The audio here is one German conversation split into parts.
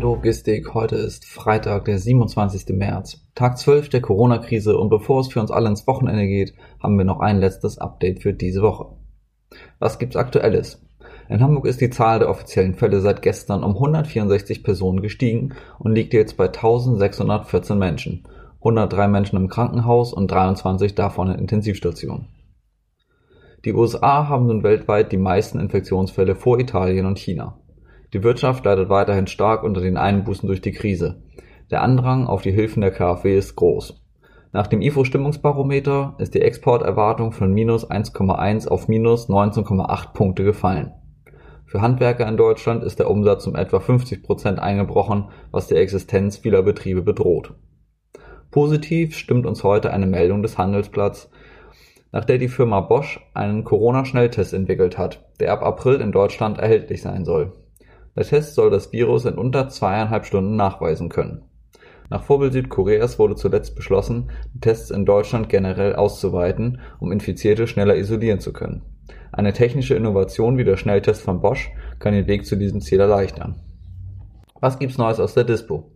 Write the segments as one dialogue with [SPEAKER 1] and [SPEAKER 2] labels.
[SPEAKER 1] Logistik. Heute ist Freitag, der 27. März, Tag 12 der Corona-Krise und bevor es für uns alle ins Wochenende geht, haben wir noch ein letztes Update für diese Woche. Was gibt's aktuelles? In Hamburg ist die Zahl der offiziellen Fälle seit gestern um 164 Personen gestiegen und liegt jetzt bei 1614 Menschen. 103 Menschen im Krankenhaus und 23 davon in Intensivstationen. Die USA haben nun weltweit die meisten Infektionsfälle vor Italien und China. Die Wirtschaft leidet weiterhin stark unter den Einbußen durch die Krise. Der Andrang auf die Hilfen der KfW ist groß. Nach dem IFO-Stimmungsbarometer ist die Exporterwartung von minus 1,1 auf minus 19,8 Punkte gefallen. Für Handwerker in Deutschland ist der Umsatz um etwa 50 Prozent eingebrochen, was die Existenz vieler Betriebe bedroht. Positiv stimmt uns heute eine Meldung des Handelsblatts, nach der die Firma Bosch einen Corona-Schnelltest entwickelt hat, der ab April in Deutschland erhältlich sein soll. Der Test soll das Virus in unter zweieinhalb Stunden nachweisen können. Nach Vorbild Südkoreas wurde zuletzt beschlossen, die Tests in Deutschland generell auszuweiten, um Infizierte schneller isolieren zu können. Eine technische Innovation wie der Schnelltest von Bosch kann den Weg zu diesem Ziel erleichtern. Was gibt's Neues aus der Dispo?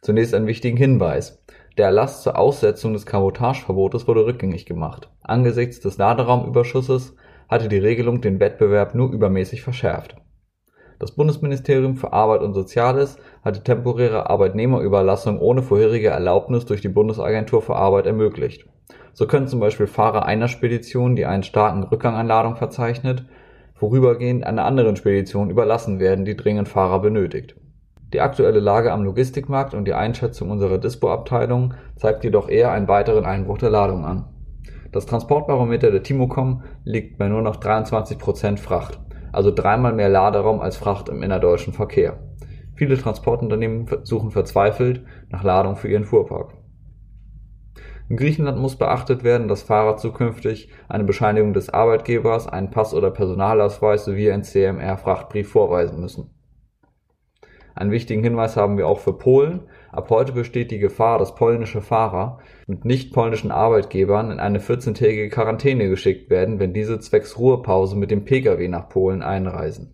[SPEAKER 1] Zunächst einen wichtigen Hinweis. Der Erlass zur Aussetzung des Kabotageverbotes wurde rückgängig gemacht. Angesichts des Laderaumüberschusses hatte die Regelung den Wettbewerb nur übermäßig verschärft. Das Bundesministerium für Arbeit und Soziales hat die temporäre Arbeitnehmerüberlassung ohne vorherige Erlaubnis durch die Bundesagentur für Arbeit ermöglicht. So können zum Beispiel Fahrer einer Spedition, die einen starken Rückgang an Ladung verzeichnet, vorübergehend einer anderen Spedition überlassen werden, die dringend Fahrer benötigt. Die aktuelle Lage am Logistikmarkt und die Einschätzung unserer Dispo-Abteilung zeigt jedoch eher einen weiteren Einbruch der Ladung an. Das Transportbarometer der Timocom liegt bei nur noch 23% Fracht also dreimal mehr Laderaum als Fracht im innerdeutschen Verkehr. Viele Transportunternehmen suchen verzweifelt nach Ladung für ihren Fuhrpark. In Griechenland muss beachtet werden, dass Fahrer zukünftig eine Bescheinigung des Arbeitgebers, einen Pass oder Personalausweis sowie ein CMR-Frachtbrief vorweisen müssen. Einen wichtigen Hinweis haben wir auch für Polen. Ab heute besteht die Gefahr, dass polnische Fahrer mit nicht polnischen Arbeitgebern in eine 14-tägige Quarantäne geschickt werden, wenn diese zwecks Ruhepause mit dem Pkw nach Polen einreisen.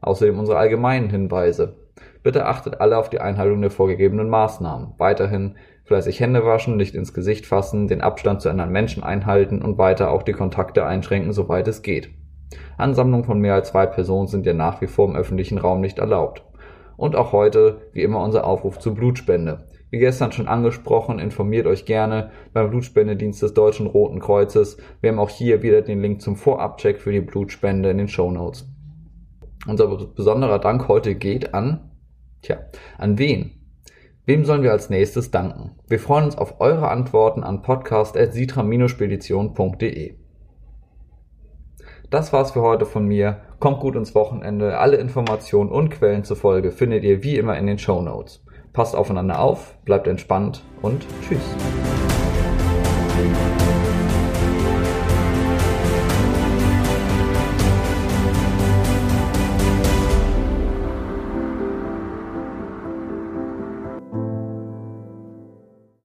[SPEAKER 1] Außerdem unsere allgemeinen Hinweise. Bitte achtet alle auf die Einhaltung der vorgegebenen Maßnahmen. Weiterhin fleißig Hände waschen, nicht ins Gesicht fassen, den Abstand zu anderen Menschen einhalten und weiter auch die Kontakte einschränken, soweit es geht. Ansammlungen von mehr als zwei Personen sind ja nach wie vor im öffentlichen Raum nicht erlaubt. Und auch heute, wie immer, unser Aufruf zur Blutspende. Wie gestern schon angesprochen, informiert euch gerne beim Blutspendedienst des Deutschen Roten Kreuzes. Wir haben auch hier wieder den Link zum Vorabcheck für die Blutspende in den Show Notes. Unser besonderer Dank heute geht an, tja, an wen? Wem sollen wir als nächstes danken? Wir freuen uns auf eure Antworten an podcast.sitra-spedition.de. Das war's für heute von mir. Kommt gut ins Wochenende. Alle Informationen und Quellen zur Folge findet ihr wie immer in den Show Notes. Passt aufeinander auf, bleibt entspannt und tschüss.